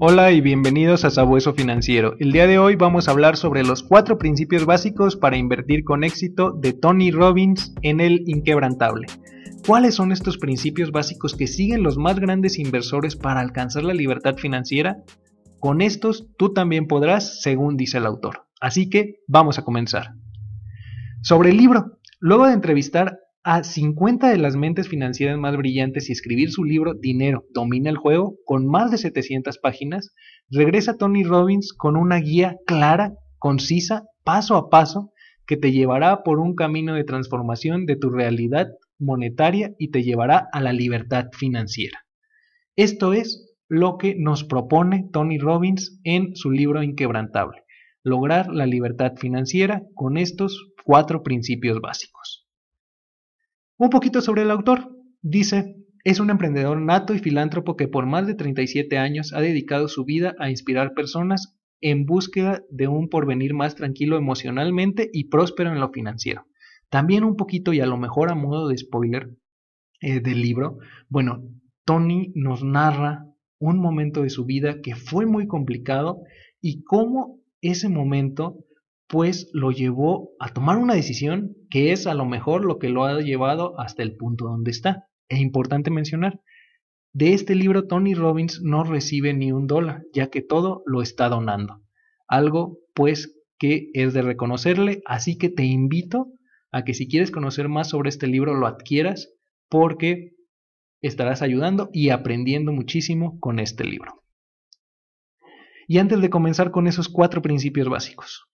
Hola y bienvenidos a Sabueso Financiero. El día de hoy vamos a hablar sobre los cuatro principios básicos para invertir con éxito de Tony Robbins en el Inquebrantable. ¿Cuáles son estos principios básicos que siguen los más grandes inversores para alcanzar la libertad financiera? Con estos tú también podrás, según dice el autor. Así que vamos a comenzar. Sobre el libro, luego de entrevistar a 50 de las mentes financieras más brillantes y escribir su libro Dinero, domina el juego, con más de 700 páginas, regresa Tony Robbins con una guía clara, concisa, paso a paso, que te llevará por un camino de transformación de tu realidad monetaria y te llevará a la libertad financiera. Esto es lo que nos propone Tony Robbins en su libro Inquebrantable, lograr la libertad financiera con estos cuatro principios básicos. Un poquito sobre el autor. Dice, es un emprendedor nato y filántropo que por más de 37 años ha dedicado su vida a inspirar personas en búsqueda de un porvenir más tranquilo emocionalmente y próspero en lo financiero. También un poquito y a lo mejor a modo de spoiler eh, del libro, bueno, Tony nos narra un momento de su vida que fue muy complicado y cómo ese momento pues lo llevó a tomar una decisión que es a lo mejor lo que lo ha llevado hasta el punto donde está. Es importante mencionar, de este libro Tony Robbins no recibe ni un dólar, ya que todo lo está donando. Algo pues que es de reconocerle, así que te invito a que si quieres conocer más sobre este libro lo adquieras porque estarás ayudando y aprendiendo muchísimo con este libro. Y antes de comenzar con esos cuatro principios básicos,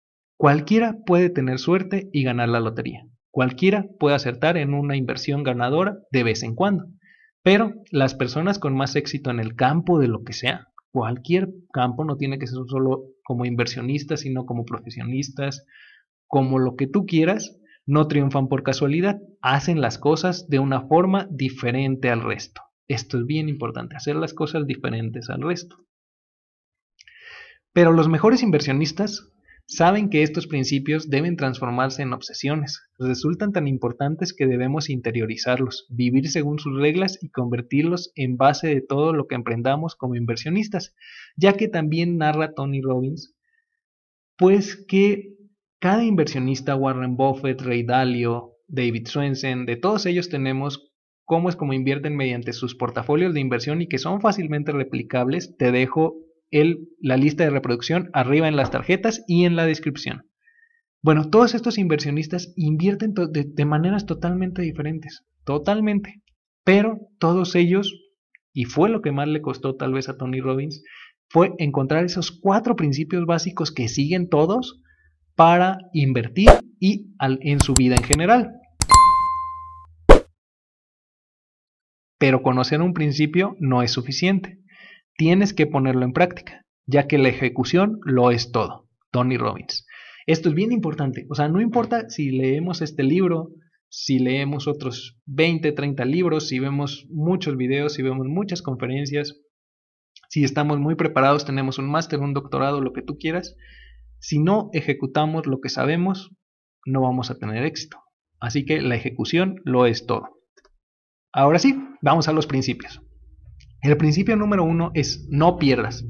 Cualquiera puede tener suerte y ganar la lotería. Cualquiera puede acertar en una inversión ganadora de vez en cuando. Pero las personas con más éxito en el campo de lo que sea, cualquier campo, no tiene que ser solo como inversionistas, sino como profesionistas, como lo que tú quieras, no triunfan por casualidad, hacen las cosas de una forma diferente al resto. Esto es bien importante, hacer las cosas diferentes al resto. Pero los mejores inversionistas Saben que estos principios deben transformarse en obsesiones, resultan tan importantes que debemos interiorizarlos, vivir según sus reglas y convertirlos en base de todo lo que emprendamos como inversionistas, ya que también narra Tony Robbins, pues que cada inversionista, Warren Buffett, Ray Dalio, David Swensen, de todos ellos tenemos cómo es como invierten mediante sus portafolios de inversión y que son fácilmente replicables, te dejo la lista de reproducción arriba en las tarjetas y en la descripción. Bueno, todos estos inversionistas invierten de, maneras totalmente diferentes, totalmente, pero todos ellos, y fue lo que más le costó tal vez a Tony Robbins, fue encontrar esos cuatro principios básicos que siguen todos para invertir y en su vida en general. Pero conocer un principio no es suficiente tienes que ponerlo en práctica, ya que la ejecución lo es todo. Tony Robbins. Esto es bien importante, o sea, no importa si leemos este libro, si leemos otros 20, 30 libros, si vemos muchos videos, si vemos muchas conferencias, si estamos muy preparados, tenemos un máster, un doctorado, lo que tú quieras, si no ejecutamos lo que sabemos, no vamos a tener éxito. Así que la ejecución lo es todo. Ahora sí, vamos a los principios. El principio número uno es no pierdas.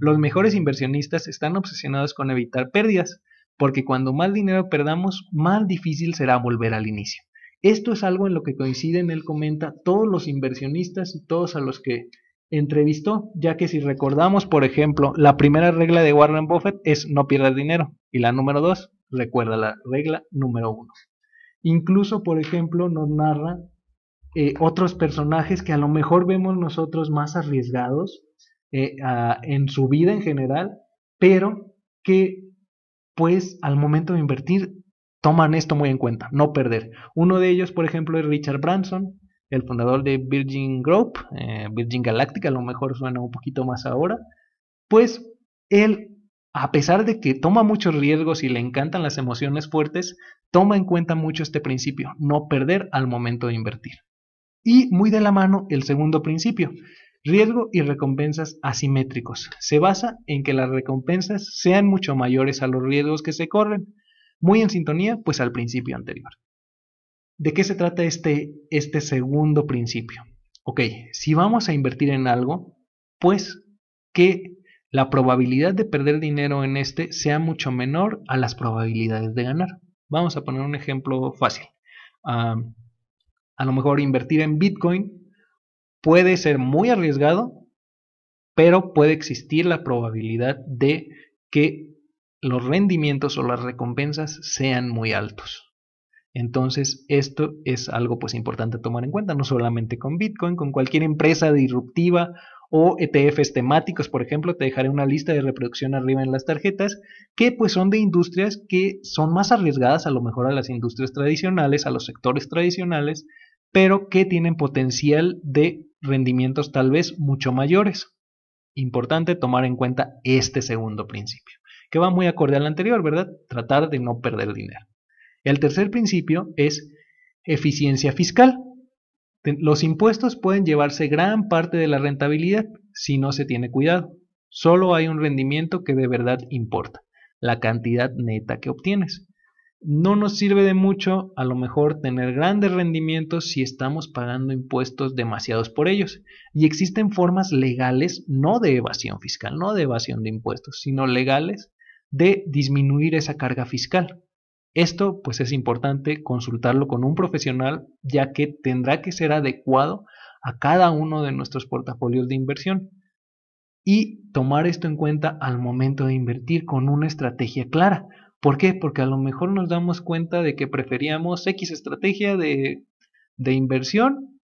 Los mejores inversionistas están obsesionados con evitar pérdidas, porque cuando más dinero perdamos, más difícil será volver al inicio. Esto es algo en lo que coinciden, él comenta, todos los inversionistas y todos a los que entrevistó, ya que si recordamos, por ejemplo, la primera regla de Warren Buffett es no pierdas dinero, y la número dos, recuerda la regla número uno. Incluso, por ejemplo, nos narra eh, otros personajes que a lo mejor vemos nosotros más arriesgados eh, en su vida en general, pero que pues al momento de invertir toman esto muy en cuenta, no perder. Uno de ellos, por ejemplo, es Richard Branson, el fundador de Virgin Group, eh, Virgin Galactic, a lo mejor suena un poquito más ahora, pues él, a pesar de que toma muchos riesgos y le encantan las emociones fuertes, toma en cuenta mucho este principio, no perder al momento de invertir. Y muy de la mano el segundo principio, riesgo y recompensas asimétricos. Se basa en que las recompensas sean mucho mayores a los riesgos que se corren, muy en sintonía pues al principio anterior. ¿De qué se trata este, este segundo principio? Ok, si vamos a invertir en algo, pues que la probabilidad de perder dinero en este sea mucho menor a las probabilidades de ganar. Vamos a poner un ejemplo fácil. A lo mejor invertir en Bitcoin puede ser muy arriesgado, pero puede existir la probabilidad de que los rendimientos o las recompensas sean muy altos. Entonces, esto es algo pues importante tomar en cuenta, no solamente con Bitcoin, con cualquier empresa disruptiva o ETFs temáticos, por ejemplo, te dejaré una lista de reproducción arriba en las tarjetas, que pues son de industrias que son más arriesgadas a lo mejor a las industrias tradicionales, a los sectores tradicionales, pero que tienen potencial de rendimientos tal vez mucho mayores. Importante tomar en cuenta este segundo principio, que va muy acorde al anterior, ¿verdad? Tratar de no perder dinero. El tercer principio es eficiencia fiscal. Los impuestos pueden llevarse gran parte de la rentabilidad si no se tiene cuidado. Solo hay un rendimiento que de verdad importa, la cantidad neta que obtienes. No nos sirve de mucho a lo mejor tener grandes rendimientos si estamos pagando impuestos demasiados por ellos. Y existen formas legales, no de evasión fiscal, no de evasión de impuestos, sino legales de disminuir esa carga fiscal. Esto pues es importante consultarlo con un profesional ya que tendrá que ser adecuado a cada uno de nuestros portafolios de inversión y tomar esto en cuenta al momento de invertir con una estrategia clara. ¿Por qué? Porque a lo mejor nos damos cuenta de que preferíamos X estrategia de, de inversión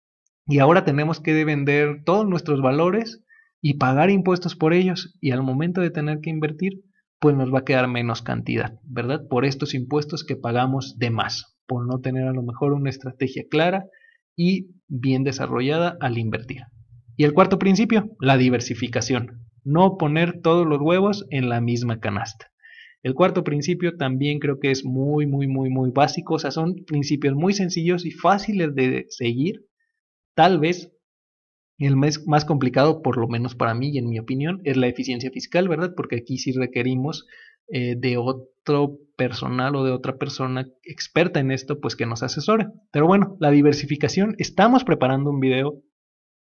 y ahora tenemos que vender todos nuestros valores y pagar impuestos por ellos y al momento de tener que invertir pues nos va a quedar menos cantidad, ¿verdad? Por estos impuestos que pagamos de más, por no tener a lo mejor una estrategia clara y bien desarrollada al invertir. Y el cuarto principio, la diversificación. No poner todos los huevos en la misma canasta. El cuarto principio también creo que es muy, muy, muy, muy básico. O sea, son principios muy sencillos y fáciles de seguir. Tal vez el más complicado, por lo menos para mí y en mi opinión, es la eficiencia fiscal, ¿verdad? Porque aquí sí requerimos eh, de otro personal o de otra persona experta en esto, pues que nos asesore. Pero bueno, la diversificación, estamos preparando un video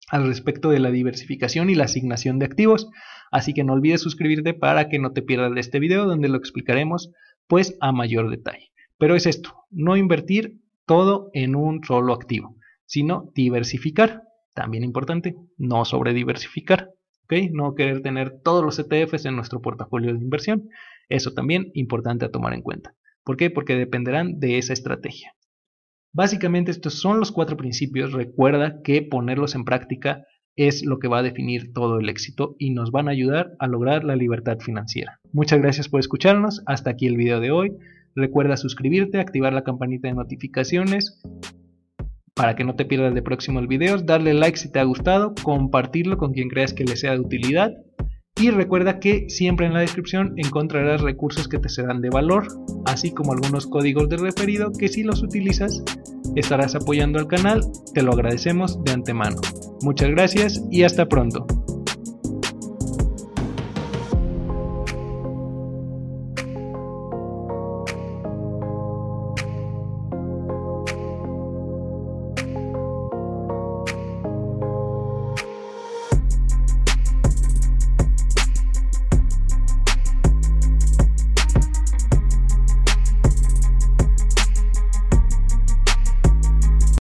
al respecto de la diversificación y la asignación de activos, así que no olvides suscribirte para que no te pierdas de este video donde lo explicaremos pues a mayor detalle. Pero es esto, no invertir todo en un solo activo, sino diversificar. También importante, no sobrediversificar, ¿ok? No querer tener todos los ETFs en nuestro portafolio de inversión. Eso también importante a tomar en cuenta. ¿Por qué? Porque dependerán de esa estrategia. Básicamente estos son los cuatro principios. Recuerda que ponerlos en práctica es lo que va a definir todo el éxito y nos van a ayudar a lograr la libertad financiera. Muchas gracias por escucharnos. Hasta aquí el video de hoy. Recuerda suscribirte, activar la campanita de notificaciones para que no te pierdas de próximos videos, darle like si te ha gustado, compartirlo con quien creas que le sea de utilidad y recuerda que siempre en la descripción encontrarás recursos que te serán de valor, así como algunos códigos de referido que si los utilizas estarás apoyando al canal, te lo agradecemos de antemano. Muchas gracias y hasta pronto.